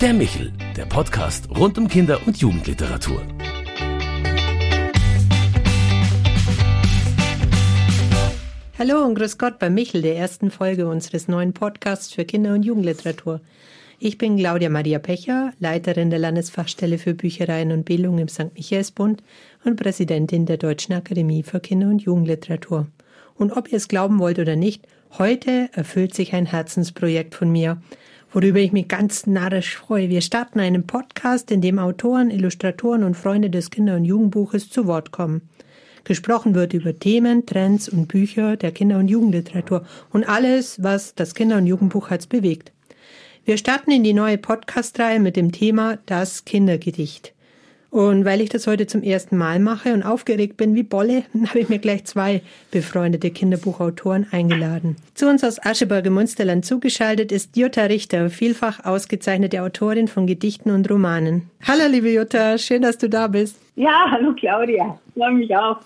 Der Michel, der Podcast rund um Kinder- und Jugendliteratur. Hallo und grüß Gott bei Michel, der ersten Folge unseres neuen Podcasts für Kinder- und Jugendliteratur. Ich bin Claudia Maria Pecher, Leiterin der Landesfachstelle für Büchereien und Bildung im St. Michaelsbund und Präsidentin der Deutschen Akademie für Kinder- und Jugendliteratur. Und ob ihr es glauben wollt oder nicht, heute erfüllt sich ein Herzensprojekt von mir, worüber ich mich ganz narrisch freue. Wir starten einen Podcast, in dem Autoren, Illustratoren und Freunde des Kinder- und Jugendbuches zu Wort kommen. Gesprochen wird über Themen, Trends und Bücher der Kinder- und Jugendliteratur und alles, was das Kinder- und Jugendbuch als bewegt. Wir starten in die neue Podcast-Reihe mit dem Thema Das Kindergedicht. Und weil ich das heute zum ersten Mal mache und aufgeregt bin wie Bolle, habe ich mir gleich zwei befreundete Kinderbuchautoren eingeladen. Zu uns aus Ascheberg im Munsterland zugeschaltet ist Jutta Richter, vielfach ausgezeichnete Autorin von Gedichten und Romanen. Hallo liebe Jutta, schön, dass du da bist. Ja, hallo Claudia, freue mich auch.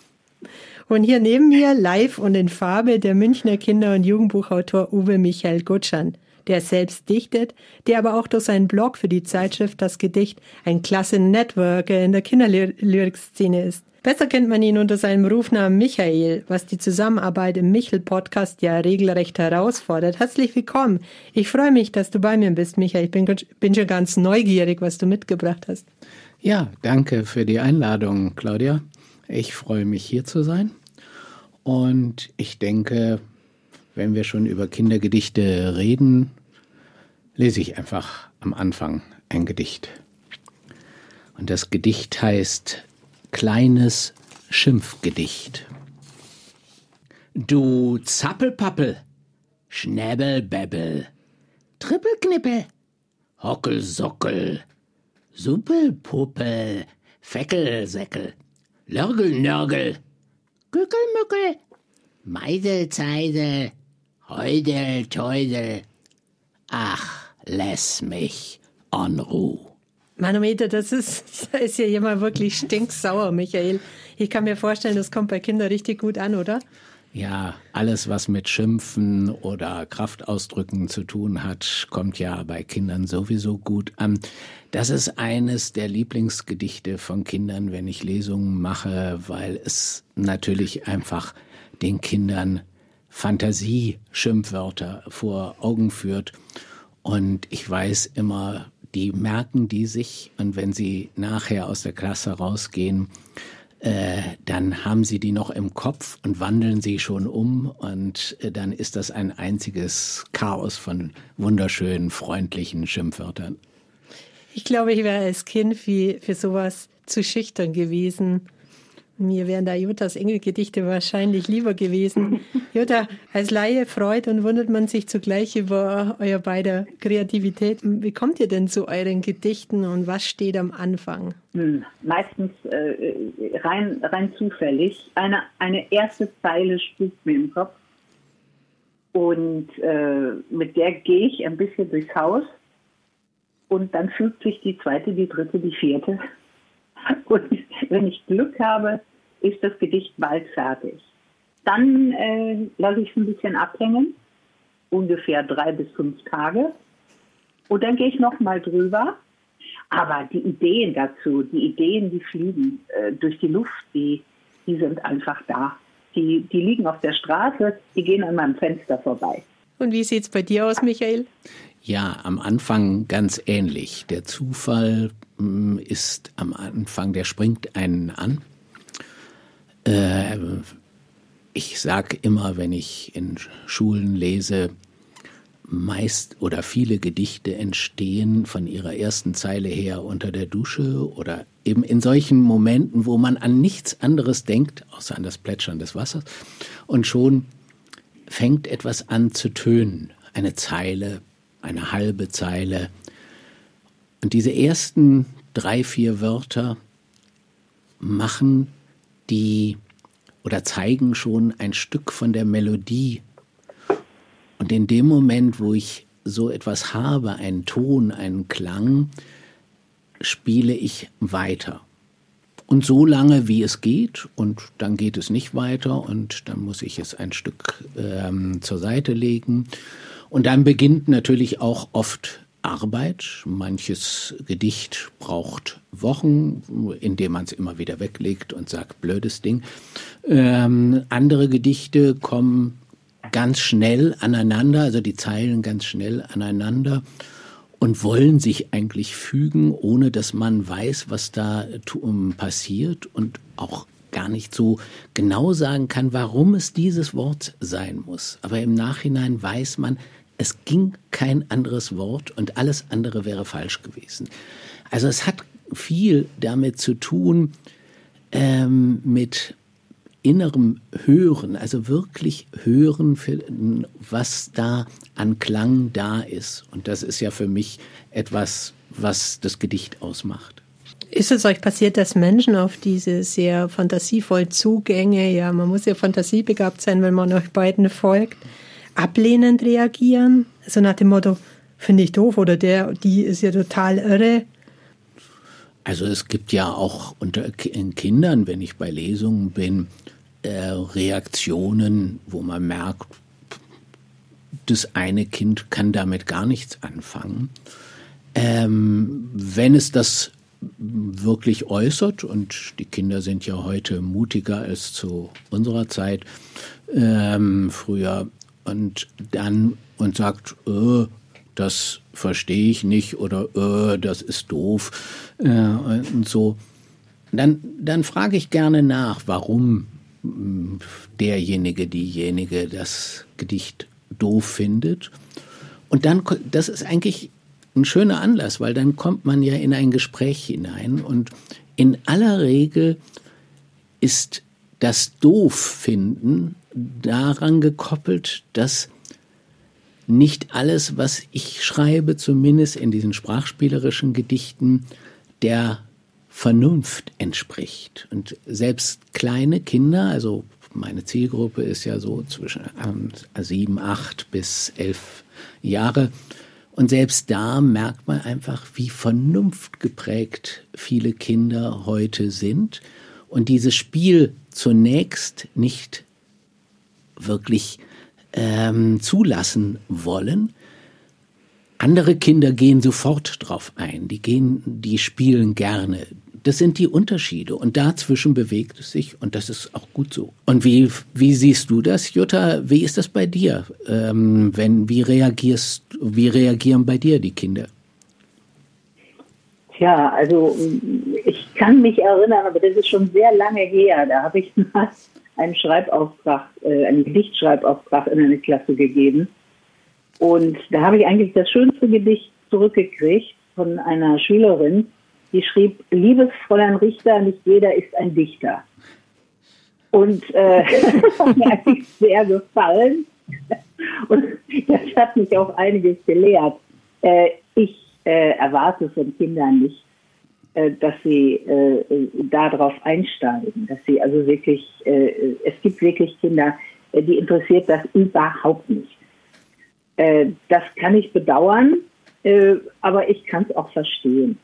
Und hier neben mir live und in Farbe der Münchner Kinder- und Jugendbuchautor Uwe Michael Gutschand der selbst dichtet, der aber auch durch seinen Blog für die Zeitschrift Das Gedicht ein klasse Networker in der Kinderlyrik-Szene ist. Besser kennt man ihn unter seinem Rufnamen Michael, was die Zusammenarbeit im Michel-Podcast ja regelrecht herausfordert. Herzlich willkommen. Ich freue mich, dass du bei mir bist, Michael. Ich bin, bin schon ganz neugierig, was du mitgebracht hast. Ja, danke für die Einladung, Claudia. Ich freue mich, hier zu sein. Und ich denke, wenn wir schon über Kindergedichte reden, lese ich einfach am Anfang ein Gedicht. Und das Gedicht heißt Kleines Schimpfgedicht. Du Zappelpappel, Schnäbelbäbbel, Trippelknippel, Hockelsockel, Suppelpuppel, Feckelsäckel, Lörgelnörgel, Gückelmückel, Meidelzeidel, Heudel, Teudel. Ach, lass mich en Ruhe. Manometer, das ist, da ist ja jemand wirklich stinksauer, Michael. Ich kann mir vorstellen, das kommt bei Kindern richtig gut an, oder? Ja, alles, was mit Schimpfen oder Kraftausdrücken zu tun hat, kommt ja bei Kindern sowieso gut an. Das ist eines der Lieblingsgedichte von Kindern, wenn ich Lesungen mache, weil es natürlich einfach den Kindern Fantasie-Schimpfwörter vor Augen führt. Und ich weiß immer, die merken die sich und wenn sie nachher aus der Klasse rausgehen, äh, dann haben sie die noch im Kopf und wandeln sie schon um und äh, dann ist das ein einziges Chaos von wunderschönen, freundlichen Schimpfwörtern. Ich glaube, ich wäre als Kind für, für sowas zu schüchtern gewesen. Mir wären da Juttas Engelgedichte wahrscheinlich lieber gewesen. Jutta, als Laie freut und wundert man sich zugleich über euer beider Kreativität. Wie kommt ihr denn zu euren Gedichten und was steht am Anfang? Hm, meistens äh, rein, rein zufällig. Eine, eine erste Zeile spukt mir im Kopf und äh, mit der gehe ich ein bisschen durchs Haus und dann fügt sich die zweite, die dritte, die vierte. Und wenn ich Glück habe, ist das Gedicht bald fertig. Dann äh, lasse ich es ein bisschen abhängen, ungefähr drei bis fünf Tage. Und dann gehe ich nochmal drüber. Aber die Ideen dazu, die Ideen, die fliegen äh, durch die Luft, die, die sind einfach da. Die, die liegen auf der Straße, die gehen an meinem Fenster vorbei. Und wie sieht es bei dir aus, Michael? Ja, am Anfang ganz ähnlich. Der Zufall mh, ist am Anfang, der springt einen an. Äh, ich sage immer, wenn ich in Schulen lese, meist oder viele Gedichte entstehen von ihrer ersten Zeile her unter der Dusche oder eben in solchen Momenten, wo man an nichts anderes denkt, außer an das Plätschern des Wassers. Und schon fängt etwas an zu tönen. Eine Zeile, eine halbe Zeile. Und diese ersten drei, vier Wörter machen die oder zeigen schon ein Stück von der Melodie. Und in dem Moment, wo ich so etwas habe, einen Ton, einen Klang, spiele ich weiter. Und so lange, wie es geht, und dann geht es nicht weiter, und dann muss ich es ein Stück ähm, zur Seite legen. Und dann beginnt natürlich auch oft Arbeit. Manches Gedicht braucht Wochen, indem man es immer wieder weglegt und sagt, blödes Ding. Ähm, andere Gedichte kommen ganz schnell aneinander, also die Zeilen ganz schnell aneinander und wollen sich eigentlich fügen, ohne dass man weiß, was da passiert und auch gar nicht so genau sagen kann, warum es dieses Wort sein muss. Aber im Nachhinein weiß man, es ging kein anderes Wort und alles andere wäre falsch gewesen. Also es hat viel damit zu tun, ähm, mit innerem Hören, also wirklich Hören, was da an Klang da ist. Und das ist ja für mich etwas, was das Gedicht ausmacht. Ist es euch passiert, dass Menschen auf diese sehr fantasievollen Zugänge, ja, man muss ja fantasiebegabt sein, wenn man euch beiden folgt, ablehnend reagieren? So nach dem Motto, finde ich doof oder der, die ist ja total irre. Also es gibt ja auch unter Kindern, wenn ich bei Lesungen bin, äh, Reaktionen, wo man merkt, das eine Kind kann damit gar nichts anfangen. Ähm, wenn es das wirklich äußert, und die Kinder sind ja heute mutiger als zu unserer Zeit, ähm, früher, und dann und sagt, äh, das verstehe ich nicht oder äh, das ist doof äh, und so, dann, dann frage ich gerne nach, warum derjenige, diejenige das Gedicht doof findet. Und dann, das ist eigentlich ein schöner Anlass, weil dann kommt man ja in ein Gespräch hinein und in aller Regel ist das Doof-Finden daran gekoppelt, dass nicht alles, was ich schreibe, zumindest in diesen sprachspielerischen Gedichten, der Vernunft entspricht. Und selbst kleine Kinder, also meine Zielgruppe ist ja so zwischen ähm, sieben, acht bis elf Jahre, und selbst da merkt man einfach, wie vernunftgeprägt viele Kinder heute sind und dieses Spiel zunächst nicht wirklich ähm, zulassen wollen, andere Kinder gehen sofort drauf ein, die gehen, die spielen gerne. Das sind die Unterschiede und dazwischen bewegt es sich und das ist auch gut so. Und wie, wie siehst du das, Jutta? Wie ist das bei dir? Ähm, wenn, wie reagierst, wie reagieren bei dir die Kinder? Tja, also ich kann mich erinnern, aber das ist schon sehr lange her. Da habe ich mal einen Schreibauftrag, äh, einen Gedichtschreibauftrag in eine Klasse gegeben. Und da habe ich eigentlich das schönste Gedicht zurückgekriegt von einer Schülerin, die schrieb, liebes Fräulein Richter, nicht jeder ist ein Dichter. Und äh, das hat mir eigentlich sehr gefallen. Und das hat mich auch einiges gelehrt. Äh, ich äh, erwarte von Kindern nicht, äh, dass sie äh, darauf einsteigen, dass sie also wirklich, äh, es gibt wirklich Kinder, die interessiert das überhaupt nicht. Das kann ich bedauern, aber ich kann es auch verstehen.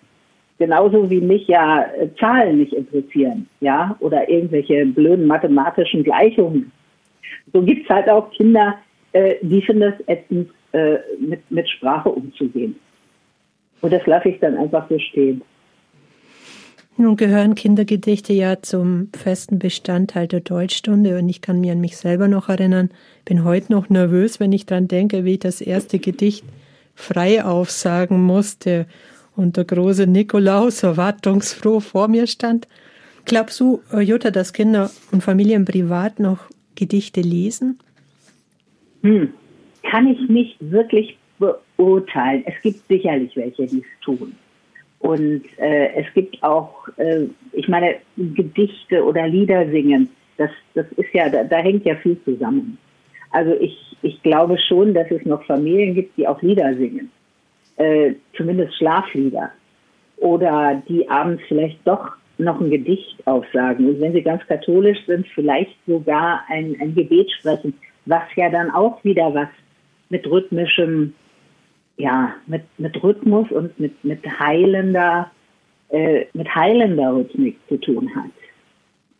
Genauso wie mich ja äh, Zahlen nicht interessieren, ja, oder irgendwelche blöden mathematischen Gleichungen. So gibt es halt auch Kinder, äh, die finden es ätzend, äh, mit, mit Sprache umzugehen. Und das lasse ich dann einfach so stehen. Nun gehören Kindergedichte ja zum festen Bestandteil der Deutschstunde und ich kann mir an mich selber noch erinnern, bin heute noch nervös, wenn ich daran denke, wie ich das erste Gedicht frei aufsagen musste und der große Nikolaus erwartungsfroh vor mir stand. Glaubst du, Jutta, dass Kinder und Familien privat noch Gedichte lesen? Hm. Kann ich nicht wirklich beurteilen. Es gibt sicherlich welche, die es tun. Und äh, es gibt auch, äh, ich meine, Gedichte oder Lieder singen. Das, das ist ja, da, da hängt ja viel zusammen. Also ich, ich glaube schon, dass es noch Familien gibt, die auch Lieder singen. Äh, zumindest Schlaflieder. Oder die abends vielleicht doch noch ein Gedicht aufsagen. Und wenn sie ganz katholisch sind, vielleicht sogar ein, ein Gebet sprechen, was ja dann auch wieder was mit rhythmischem ja, mit, mit Rhythmus und mit, mit heilender, äh, mit heilender Rhythmik zu tun hat.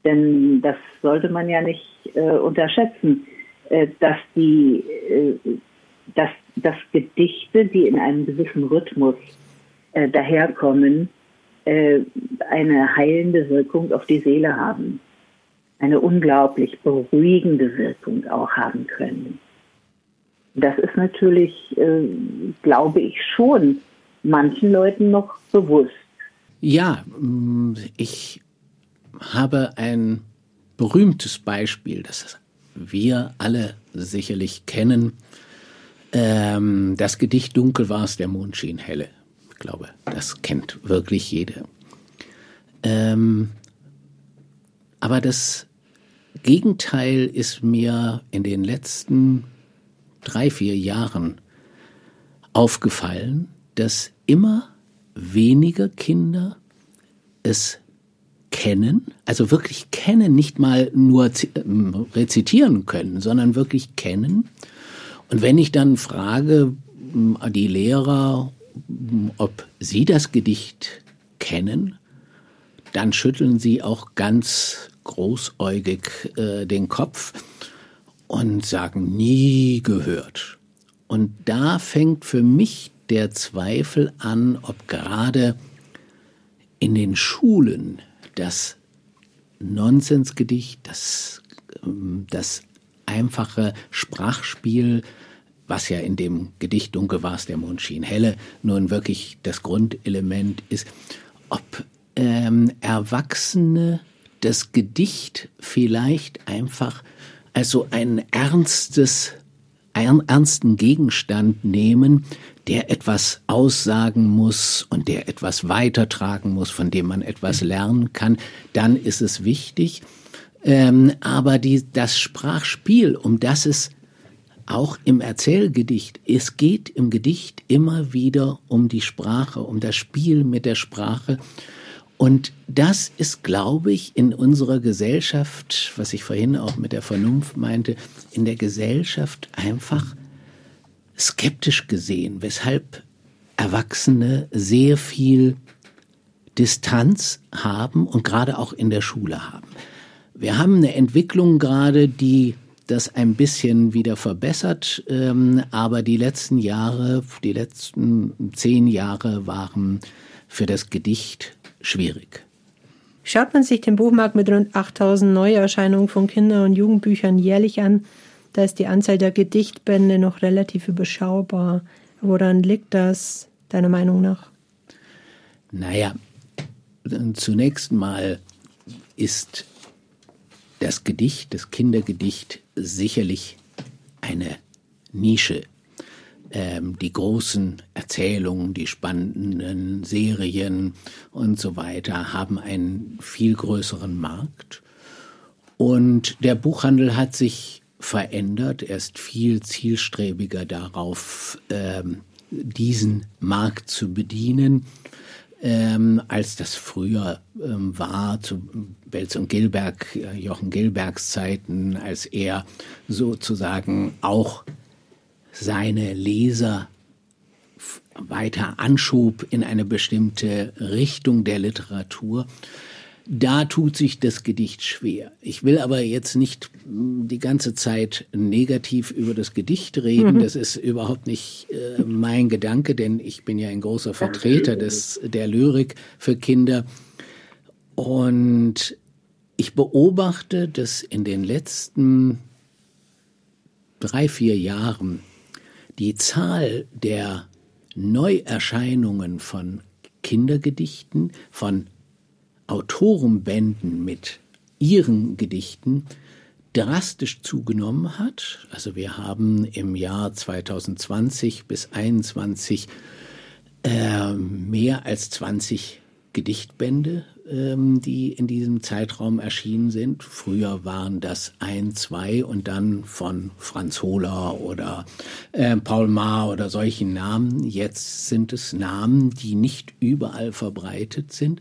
Denn das sollte man ja nicht äh, unterschätzen, äh, dass die, äh, dass dass Gedichte, die in einem gewissen Rhythmus äh, daherkommen, äh, eine heilende Wirkung auf die Seele haben. Eine unglaublich beruhigende Wirkung auch haben können. Das ist natürlich, äh, glaube ich, schon manchen Leuten noch bewusst. Ja, mm, ich habe ein berühmtes Beispiel, das wir alle sicherlich kennen. Ähm, das Gedicht Dunkel war es, der Mond schien helle. Ich glaube, das kennt wirklich jeder. Ähm, aber das Gegenteil ist mir in den letzten drei, vier Jahren aufgefallen, dass immer weniger Kinder es kennen, also wirklich kennen, nicht mal nur ähm, rezitieren können, sondern wirklich kennen. Und wenn ich dann frage die Lehrer, ob sie das Gedicht kennen, dann schütteln sie auch ganz großäugig äh, den Kopf und sagen nie gehört. Und da fängt für mich der Zweifel an, ob gerade in den Schulen das Nonsensgedicht, das, ähm, das einfache Sprachspiel, was ja in dem Gedicht Dunkel war es, der Mond schien helle, nun wirklich das Grundelement ist, ob ähm, Erwachsene das Gedicht vielleicht einfach als so ein ernstes, ernsten Gegenstand nehmen, der etwas aussagen muss und der etwas weitertragen muss, von dem man etwas lernen kann, dann ist es wichtig. Ähm, aber die, das Sprachspiel, um das es auch im Erzählgedicht, es geht im Gedicht immer wieder um die Sprache, um das Spiel mit der Sprache. Und das ist, glaube ich, in unserer Gesellschaft, was ich vorhin auch mit der Vernunft meinte, in der Gesellschaft einfach skeptisch gesehen, weshalb Erwachsene sehr viel Distanz haben und gerade auch in der Schule haben. Wir haben eine Entwicklung gerade, die das ein bisschen wieder verbessert, ähm, aber die letzten Jahre, die letzten zehn Jahre waren für das Gedicht schwierig. Schaut man sich den Buchmarkt mit rund 8000 Neuerscheinungen von Kinder- und Jugendbüchern jährlich an, da ist die Anzahl der Gedichtbände noch relativ überschaubar. Woran liegt das, deiner Meinung nach? Naja, zunächst mal ist das Gedicht, das Kindergedicht sicherlich eine Nische. Ähm, die großen Erzählungen, die spannenden Serien und so weiter haben einen viel größeren Markt. Und der Buchhandel hat sich verändert. Er ist viel zielstrebiger darauf, ähm, diesen Markt zu bedienen, ähm, als das früher ähm, war, zu Belz und Gilberg, äh, Jochen Gilbergs Zeiten, als er sozusagen auch seine Leser weiter anschob in eine bestimmte Richtung der Literatur. Da tut sich das Gedicht schwer. Ich will aber jetzt nicht hm, die ganze Zeit negativ über das Gedicht reden. Mhm. Das ist überhaupt nicht äh, mein Gedanke, denn ich bin ja ein großer Vertreter des, der Lyrik für Kinder. Und ich beobachte, dass in den letzten drei, vier Jahren die Zahl der Neuerscheinungen von Kindergedichten, von Autorenbänden mit ihren Gedichten drastisch zugenommen hat. Also wir haben im Jahr 2020 bis 2021 äh, mehr als 20 Gedichtbände, ähm, die in diesem Zeitraum erschienen sind. Früher waren das ein, zwei und dann von Franz Hohler oder äh, Paul Maar oder solchen Namen. Jetzt sind es Namen, die nicht überall verbreitet sind.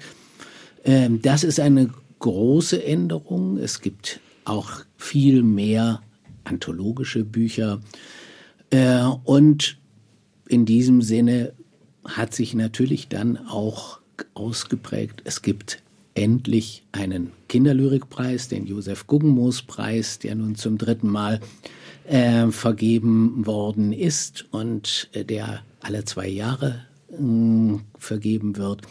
Ähm, das ist eine große Änderung. Es gibt auch viel mehr anthologische Bücher. Äh, und in diesem Sinne hat sich natürlich dann auch ausgeprägt, es gibt endlich einen Kinderlyrikpreis, den Josef Guggenmoos Preis, der nun zum dritten Mal äh, vergeben worden ist und äh, der alle zwei Jahre äh, vergeben wird.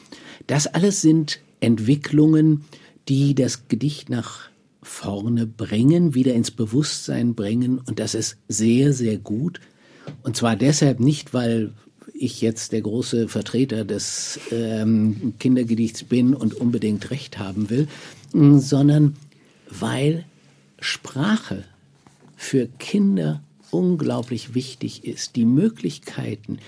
Das alles sind Entwicklungen, die das Gedicht nach vorne bringen, wieder ins Bewusstsein bringen. Und das ist sehr, sehr gut. Und zwar deshalb nicht, weil ich jetzt der große Vertreter des ähm, Kindergedichts bin und unbedingt recht haben will, sondern weil Sprache für Kinder unglaublich wichtig ist. Die Möglichkeiten,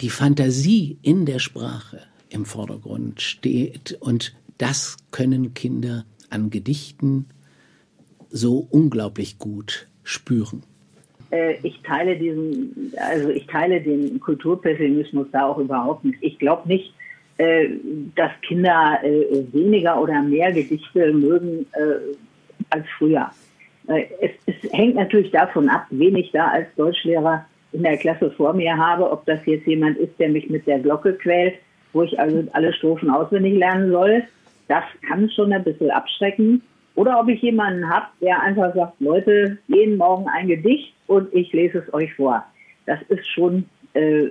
die Fantasie in der Sprache im Vordergrund steht und das können Kinder an Gedichten so unglaublich gut spüren. Äh, ich teile diesen, also ich teile den Kulturpessimismus da auch überhaupt nicht. Ich glaube nicht, äh, dass Kinder äh, weniger oder mehr Gedichte mögen als früher. Es, es hängt natürlich davon ab, wen ich da als Deutschlehrer in der Klasse vor mir habe, ob das jetzt jemand ist, der mich mit der Glocke quält, wo ich also alle Strophen auswendig lernen soll. Das kann schon ein bisschen abschrecken. Oder ob ich jemanden habe, der einfach sagt, Leute, jeden Morgen ein Gedicht und ich lese es euch vor. Das ist schon, äh,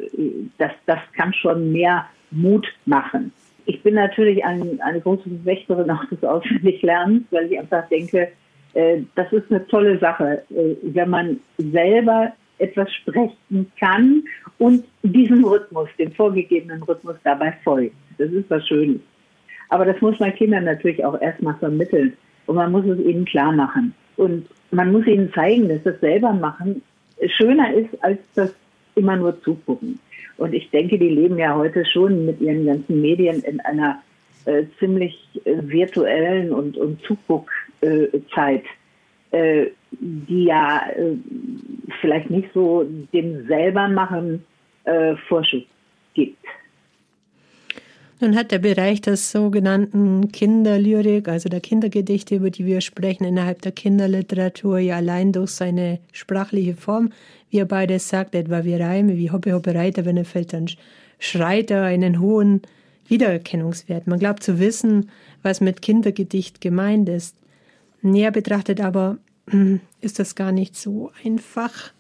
das, das kann schon mehr Mut machen. Ich bin natürlich ein, eine große Wächterin auch des Auswendiglernens, weil ich einfach denke, äh, das ist eine tolle Sache, äh, wenn man selber etwas sprechen kann und diesem Rhythmus, dem vorgegebenen Rhythmus dabei folgt. Das ist was Schönes. Aber das muss man Kindern natürlich auch erstmal vermitteln. Und man muss es ihnen klar machen. Und man muss ihnen zeigen, dass das selber machen schöner ist, als das immer nur zugucken. Und ich denke, die leben ja heute schon mit ihren ganzen Medien in einer äh, ziemlich äh, virtuellen und, und Zuguckzeit, äh, die ja äh, vielleicht nicht so dem selbermachen äh, Vorschuss gibt. Nun hat der Bereich der sogenannten Kinderlyrik, also der Kindergedichte, über die wir sprechen, innerhalb der Kinderliteratur ja allein durch seine sprachliche Form, wie er beides sagt, etwa wie Reime, wie Hoppe Hoppe Reiter, wenn er fällt, dann schreit er einen hohen Wiedererkennungswert. Man glaubt zu wissen, was mit Kindergedicht gemeint ist. Näher betrachtet aber ist das gar nicht so einfach.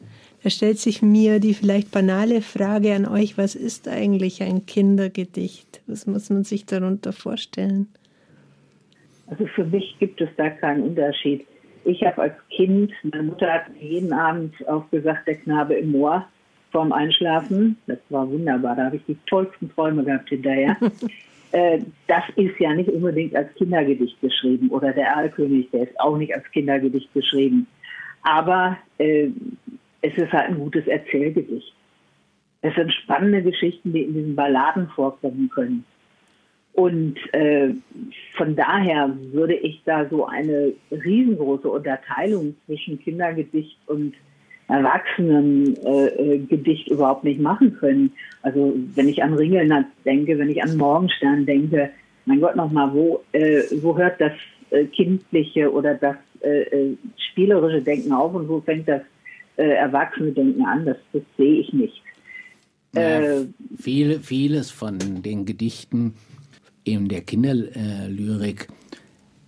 Da stellt sich mir die vielleicht banale Frage an euch, was ist eigentlich ein Kindergedicht? Was muss man sich darunter vorstellen? Also für mich gibt es da keinen Unterschied. Ich habe als Kind, meine Mutter hat jeden Abend aufgesagt, der Knabe im Moor vorm Einschlafen. Das war wunderbar, da habe ich die tollsten Träume gehabt hinterher. äh, das ist ja nicht unbedingt als Kindergedicht geschrieben oder der Erlkönig, der ist auch nicht als Kindergedicht geschrieben. Aber äh, es ist halt ein gutes Erzählgedicht. Es sind spannende Geschichten, die in diesen Balladen vorkommen können. Und äh, von daher würde ich da so eine riesengroße Unterteilung zwischen Kindergedicht und Erwachsenengedicht äh, überhaupt nicht machen können. Also wenn ich an Ringelnatz denke, wenn ich an Morgenstern denke, mein Gott nochmal, wo, äh, wo hört das äh, kindliche oder das äh, äh, spielerische Denken auf und wo fängt das äh, Erwachsene denken an, das, das sehe ich nicht. Ja, äh, viele, vieles von den Gedichten in der Kinderlyrik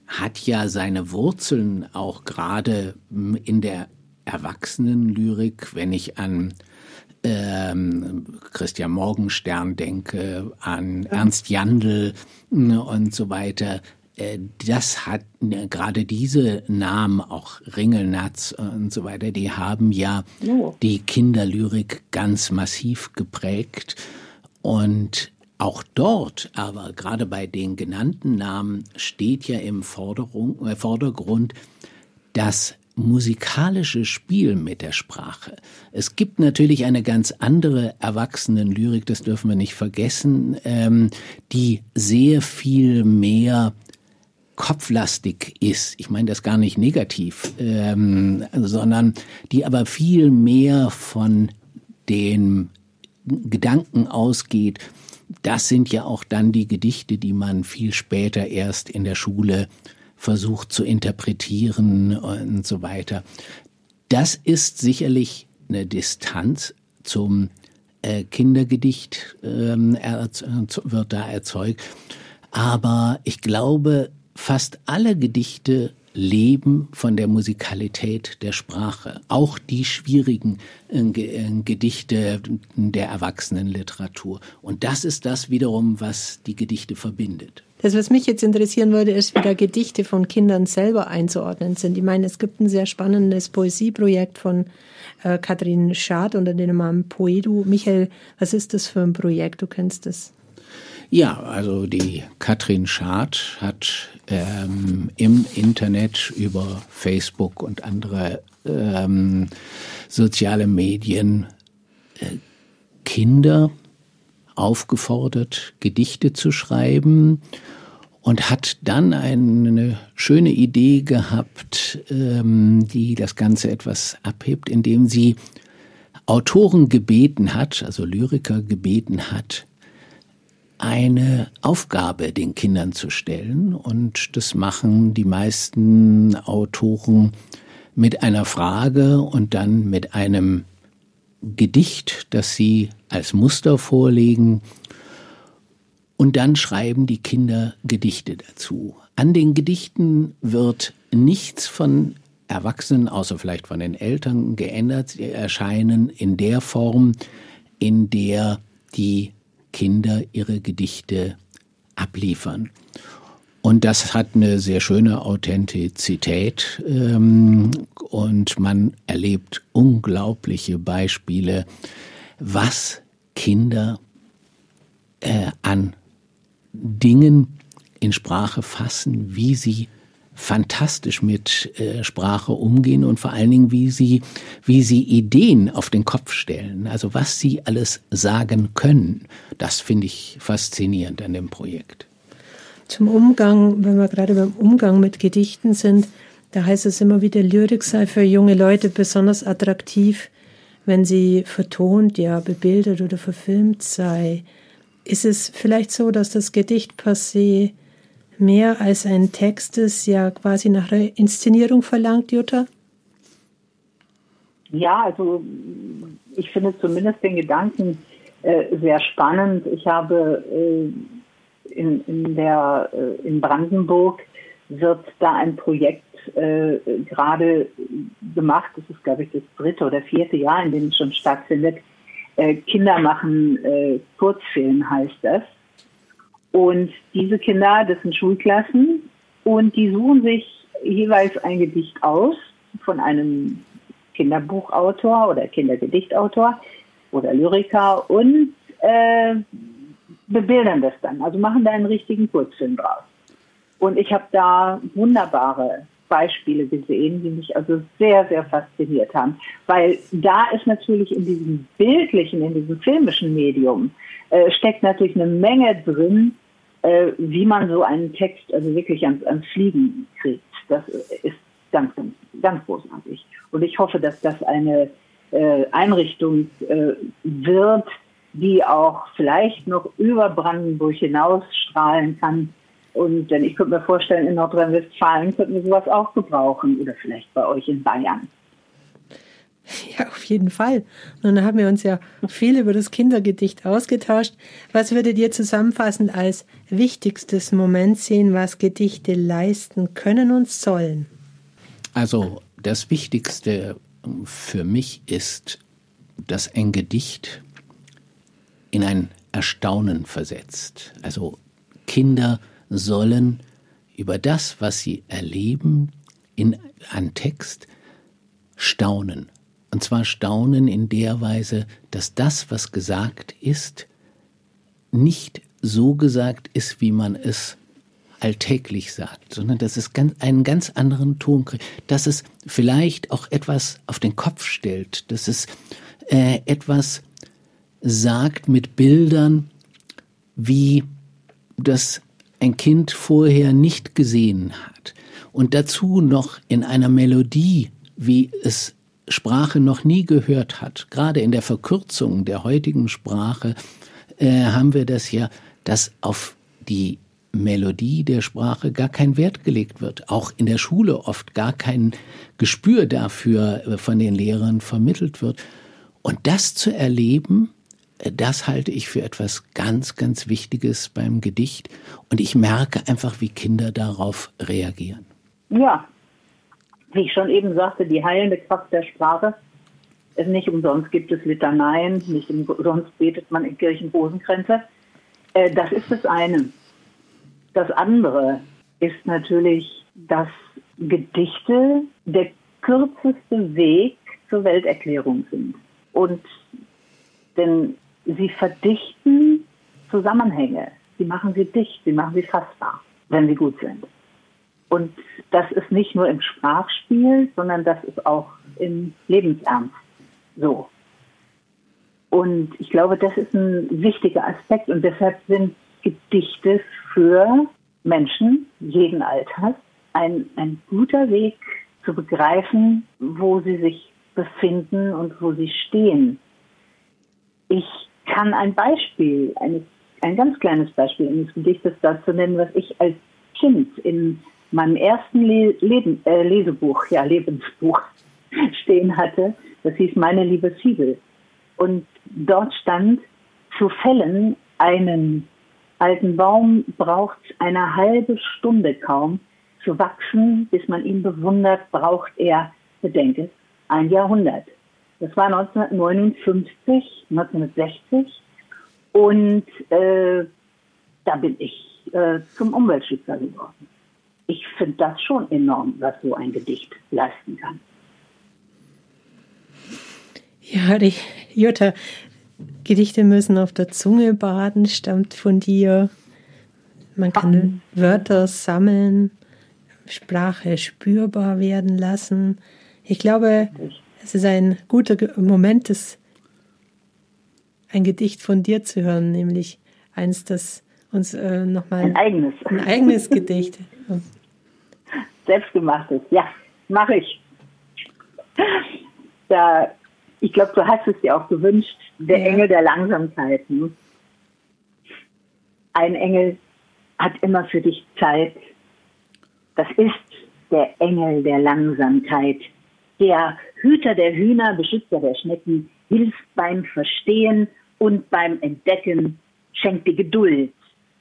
hat ja seine Wurzeln auch gerade in der Erwachsenenlyrik, wenn ich an ähm, Christian Morgenstern denke, an Ernst Jandl und so weiter. Äh, das hat ne, gerade diese Namen, auch Ringelnatz und so weiter, die haben ja oh. die Kinderlyrik ganz massiv geprägt. Und auch dort, aber gerade bei den genannten Namen, steht ja im äh, Vordergrund das musikalische Spiel mit der Sprache. Es gibt natürlich eine ganz andere Erwachsenenlyrik, das dürfen wir nicht vergessen, ähm, die sehr viel mehr kopflastig ist, ich meine das gar nicht negativ, ähm, sondern die aber viel mehr von den Gedanken ausgeht, das sind ja auch dann die Gedichte, die man viel später erst in der Schule versucht zu interpretieren und so weiter. Das ist sicherlich eine Distanz zum äh, Kindergedicht ähm, wird da erzeugt. Aber ich glaube, fast alle Gedichte leben von der Musikalität der Sprache. Auch die schwierigen äh, äh, Gedichte der Erwachsenenliteratur. Und das ist das wiederum, was die Gedichte verbindet. Das, was mich jetzt interessieren würde, ist, wie da Gedichte von Kindern selber einzuordnen sind. Ich meine, es gibt ein sehr spannendes Poesieprojekt von äh, Katrin Schad unter dem Namen Poedu. Michael, was ist das für ein Projekt? Du kennst es. Ja, also die Katrin Schad hat ähm, im Internet über Facebook und andere ähm, soziale Medien äh, Kinder aufgefordert, Gedichte zu schreiben und hat dann eine schöne Idee gehabt, ähm, die das Ganze etwas abhebt, indem sie Autoren gebeten hat, also Lyriker gebeten hat, eine Aufgabe den Kindern zu stellen. Und das machen die meisten Autoren mit einer Frage und dann mit einem Gedicht, das sie als Muster vorlegen. Und dann schreiben die Kinder Gedichte dazu. An den Gedichten wird nichts von Erwachsenen, außer vielleicht von den Eltern, geändert. Sie erscheinen in der Form, in der die Kinder ihre Gedichte abliefern. Und das hat eine sehr schöne Authentizität ähm, und man erlebt unglaubliche Beispiele, was Kinder äh, an Dingen in Sprache fassen, wie sie fantastisch mit äh, Sprache umgehen und vor allen Dingen, wie sie, wie sie Ideen auf den Kopf stellen. Also was sie alles sagen können. Das finde ich faszinierend an dem Projekt. Zum Umgang, wenn wir gerade beim Umgang mit Gedichten sind, da heißt es immer wieder, Lyrik sei für junge Leute besonders attraktiv, wenn sie vertont, ja, bebildert oder verfilmt sei. Ist es vielleicht so, dass das Gedicht per se mehr als ein Text ist, ja quasi nach einer Inszenierung verlangt, Jutta? Ja, also ich finde zumindest den Gedanken äh, sehr spannend. Ich habe äh, in, in, der, äh, in Brandenburg wird da ein Projekt äh, gerade gemacht. Das ist, glaube ich, das dritte oder vierte Jahr, in dem es schon stattfindet. Äh, Kinder machen äh, Kurzfilm heißt das. Und diese Kinder, das sind Schulklassen, und die suchen sich jeweils ein Gedicht aus von einem Kinderbuchautor oder Kindergedichtautor oder Lyriker und äh, bebildern das dann, also machen da einen richtigen Kurzfilm draus. Und ich habe da wunderbare Beispiele gesehen, die mich also sehr, sehr fasziniert haben. Weil da ist natürlich in diesem bildlichen, in diesem filmischen Medium, äh, steckt natürlich eine Menge drin, äh, wie man so einen Text also wirklich ans, ans Fliegen kriegt. Das ist ganz, ganz, ganz großartig. Und ich hoffe, dass das eine äh, Einrichtung äh, wird, die auch vielleicht noch über Brandenburg hinaus strahlen kann. Und denn ich könnte mir vorstellen, in Nordrhein-Westfalen könnten wir sowas auch gebrauchen oder vielleicht bei euch in Bayern. Auf jeden Fall. Und dann haben wir uns ja viel über das Kindergedicht ausgetauscht. Was würdet ihr zusammenfassend als wichtigstes Moment sehen, was Gedichte leisten können und sollen? Also das Wichtigste für mich ist, dass ein Gedicht in ein Erstaunen versetzt. Also Kinder sollen über das, was sie erleben, in an Text staunen. Und zwar staunen in der Weise, dass das, was gesagt ist, nicht so gesagt ist, wie man es alltäglich sagt, sondern dass es ganz, einen ganz anderen Ton kriegt, dass es vielleicht auch etwas auf den Kopf stellt, dass es äh, etwas sagt mit Bildern, wie das ein Kind vorher nicht gesehen hat. Und dazu noch in einer Melodie, wie es Sprache noch nie gehört hat, gerade in der Verkürzung der heutigen Sprache, äh, haben wir das ja, dass auf die Melodie der Sprache gar kein Wert gelegt wird, auch in der Schule oft gar kein Gespür dafür äh, von den Lehrern vermittelt wird. Und das zu erleben, äh, das halte ich für etwas ganz, ganz Wichtiges beim Gedicht. Und ich merke einfach, wie Kinder darauf reagieren. Ja, wie ich schon eben sagte, die heilende Kraft der Sprache. Nicht umsonst gibt es Litaneien, nicht umsonst betet man in Kirchen Rosenkränze. Äh, das ist das eine. Das andere ist natürlich, dass Gedichte der kürzeste Weg zur Welterklärung sind. Und denn sie verdichten Zusammenhänge. Sie machen sie dicht, sie machen sie fassbar, wenn sie gut sind. Und das ist nicht nur im Sprachspiel, sondern das ist auch im Lebensernst so. Und ich glaube, das ist ein wichtiger Aspekt und deshalb sind Gedichte für Menschen jeden Alters ein, ein guter Weg zu begreifen, wo sie sich befinden und wo sie stehen. Ich kann ein Beispiel, ein, ein ganz kleines Beispiel eines Gedichtes dazu nennen, was ich als Kind in meinem ersten Le Leben, äh, Lesebuch, ja Lebensbuch stehen hatte. Das hieß Meine liebe Siebel. Und dort stand, zu fällen einen alten Baum braucht eine halbe Stunde kaum. Zu wachsen, bis man ihn bewundert, braucht er, bedenke, ein Jahrhundert. Das war 1959, 1960. Und äh, da bin ich äh, zum Umweltschützer geworden. Ich finde das schon enorm, was so ein Gedicht leisten kann. Ja, die Jutta, Gedichte müssen auf der Zunge baden, stammt von dir. Man kann Ach. Wörter sammeln, Sprache spürbar werden lassen. Ich glaube, es ist ein guter Moment, das, ein Gedicht von dir zu hören, nämlich eins, das uns äh, nochmal. Ein eigenes. Ein eigenes Gedicht. Selbstgemachtes, ja, mache ich. Da, ich glaube, du hast es dir auch gewünscht, der ja. Engel der Langsamkeiten. Ein Engel hat immer für dich Zeit. Das ist der Engel der Langsamkeit der Hüter der Hühner, Beschützer der Schnecken, hilft beim Verstehen und beim Entdecken, schenkt die Geduld,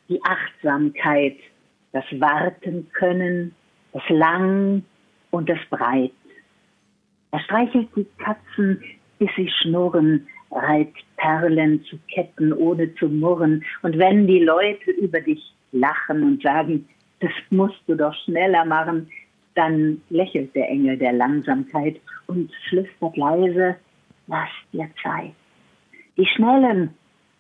die Achtsamkeit, das Warten können, das Lang und das Breit. Er streichelt die Katzen, bis sie schnurren, reibt Perlen zu Ketten, ohne zu murren. Und wenn die Leute über dich lachen und sagen, das musst du doch schneller machen, dann lächelt der Engel der Langsamkeit und flüstert leise, lass dir Zeit. Die Schnellen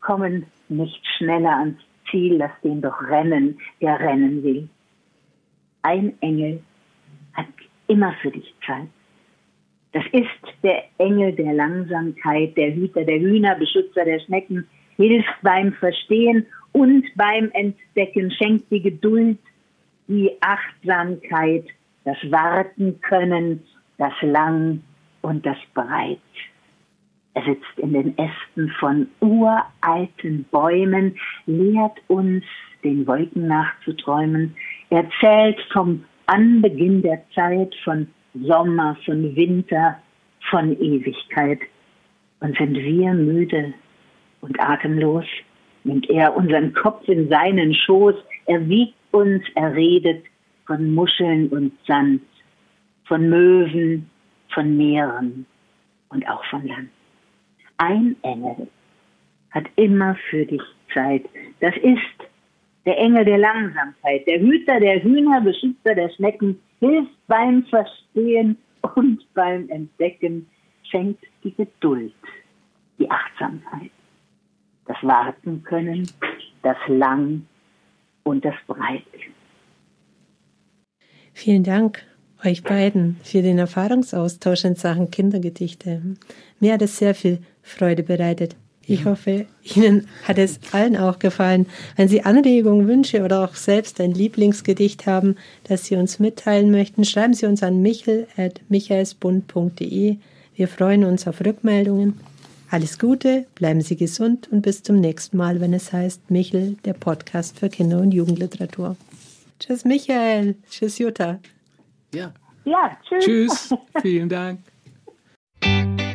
kommen nicht schneller ans Ziel, lass den doch rennen, der rennen will. Ein Engel hat immer für dich Zeit. Das ist der Engel der Langsamkeit, der Hüter der Hühner, Beschützer der Schnecken, hilft beim Verstehen und beim Entdecken, schenkt die Geduld, die Achtsamkeit das Warten können, das Lang und das Breit. Er sitzt in den Ästen von uralten Bäumen, lehrt uns, den Wolken nachzuträumen. Er zählt vom Anbeginn der Zeit, von Sommer, von Winter, von Ewigkeit. Und sind wir müde und atemlos, nimmt er unseren Kopf in seinen Schoß, er wiegt uns, er redet, von Muscheln und Sand, von Möwen, von Meeren und auch von Land. Ein Engel hat immer für dich Zeit. Das ist der Engel der Langsamkeit, der Hüter der Hühner, Beschützer der Schnecken, hilft beim Verstehen und beim Entdecken, schenkt die Geduld, die Achtsamkeit, das Warten können, das Lang und das Breit. Vielen Dank euch beiden für den Erfahrungsaustausch in Sachen Kindergedichte. Mir hat es sehr viel Freude bereitet. Ich hoffe, Ihnen hat es allen auch gefallen. Wenn Sie Anregungen, Wünsche oder auch selbst ein Lieblingsgedicht haben, das Sie uns mitteilen möchten, schreiben Sie uns an michel.michaelsbund.de. Wir freuen uns auf Rückmeldungen. Alles Gute, bleiben Sie gesund und bis zum nächsten Mal, wenn es heißt Michel, der Podcast für Kinder- und Jugendliteratur. Tschüss, Michael. Tschüss, Jutta. Ja. Ja, tschüss. Tschüss. Vielen Dank.